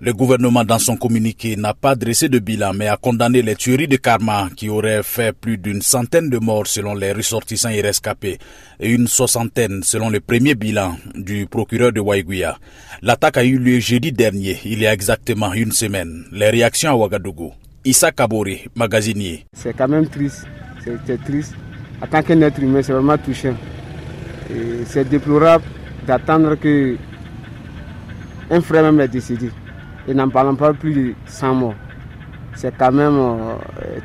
Le gouvernement, dans son communiqué, n'a pas dressé de bilan, mais a condamné les tueries de Karma qui auraient fait plus d'une centaine de morts selon les ressortissants et rescapés et une soixantaine selon le premier bilan du procureur de Waiguya. L'attaque a eu lieu jeudi dernier, il y a exactement une semaine. Les réactions à Ouagadougou. Issa Kabori, magasinier. C'est quand même triste. C'est triste. En tant qu'un être humain, c'est vraiment touchant. C'est déplorable d'attendre que un frère même est décédé et n'en parlons pas plus de 100 morts. C'est quand même euh,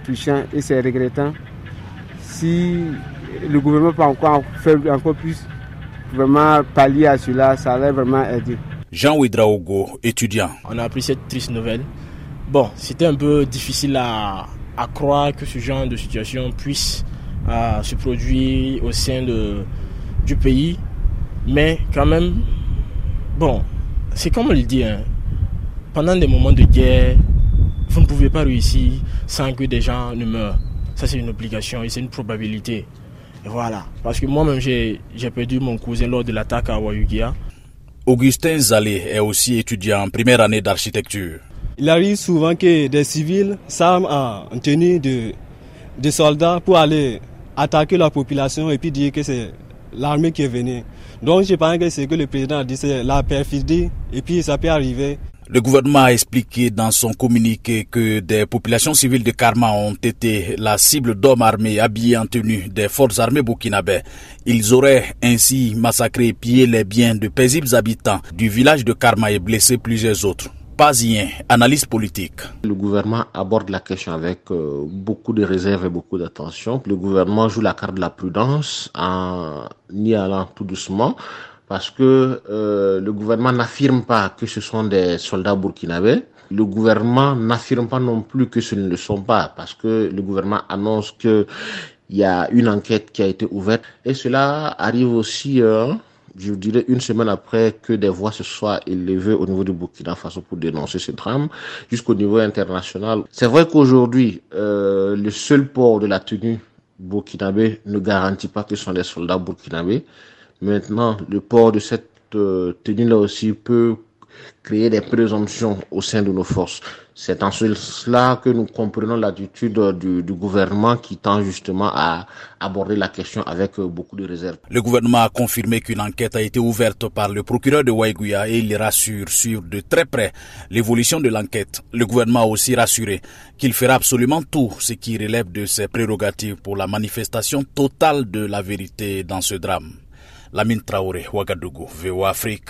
touchant et c'est regrettant. Si le gouvernement peut encore faire encore plus, vraiment pallier à cela, ça allait vraiment aider. Jean Ouidraogo, étudiant. On a appris cette triste nouvelle. Bon, c'était un peu difficile à, croire que ce genre de situation puisse euh, se produire au sein de, du pays. Mais quand même, bon, c'est comme on le dit, hein, pendant des moments de guerre, vous ne pouvez pas réussir sans que des gens ne meurent. Ça, c'est une obligation et c'est une probabilité. voilà. Parce que moi-même, j'ai perdu mon cousin lors de l'attaque à Wayugia. Augustin Zalé est aussi étudiant en première année d'architecture. Il arrive souvent que des civils s'arment en tenue de, de soldats pour aller attaquer la population et puis dire que c'est l'armée qui est venue. Donc je pense que c'est que le président a dit, c'est la perfidie et puis ça peut arriver. Le gouvernement a expliqué dans son communiqué que des populations civiles de Karma ont été la cible d'hommes armés habillés en tenue des forces armées burkinabè. Ils auraient ainsi massacré et pillé les biens de paisibles habitants du village de Karma et blessé plusieurs autres. Pazien, analyse politique. Le gouvernement aborde la question avec euh, beaucoup de réserve et beaucoup d'attention. Le gouvernement joue la carte de la prudence en y allant tout doucement parce que euh, le gouvernement n'affirme pas que ce sont des soldats burkinabés. Le gouvernement n'affirme pas non plus que ce ne le sont pas, parce que le gouvernement annonce que il y a une enquête qui a été ouverte. Et cela arrive aussi, euh, je dirais, une semaine après que des voix se soient élevées au niveau du Burkina Faso pour dénoncer ce drame, jusqu'au niveau international. C'est vrai qu'aujourd'hui, euh, le seul port de la tenue burkinabé ne garantit pas que ce sont des soldats burkinabés. Maintenant, le port de cette euh, tenue-là aussi peut créer des présomptions au sein de nos forces. C'est en cela que nous comprenons l'attitude du, du, gouvernement qui tend justement à aborder la question avec euh, beaucoup de réserve. Le gouvernement a confirmé qu'une enquête a été ouverte par le procureur de Waiguya et il rassure sur de très près l'évolution de l'enquête. Le gouvernement a aussi rassuré qu'il fera absolument tout ce qui relève de ses prérogatives pour la manifestation totale de la vérité dans ce drame. Lamine Traoré, Ouagadougou, VOA Afrique.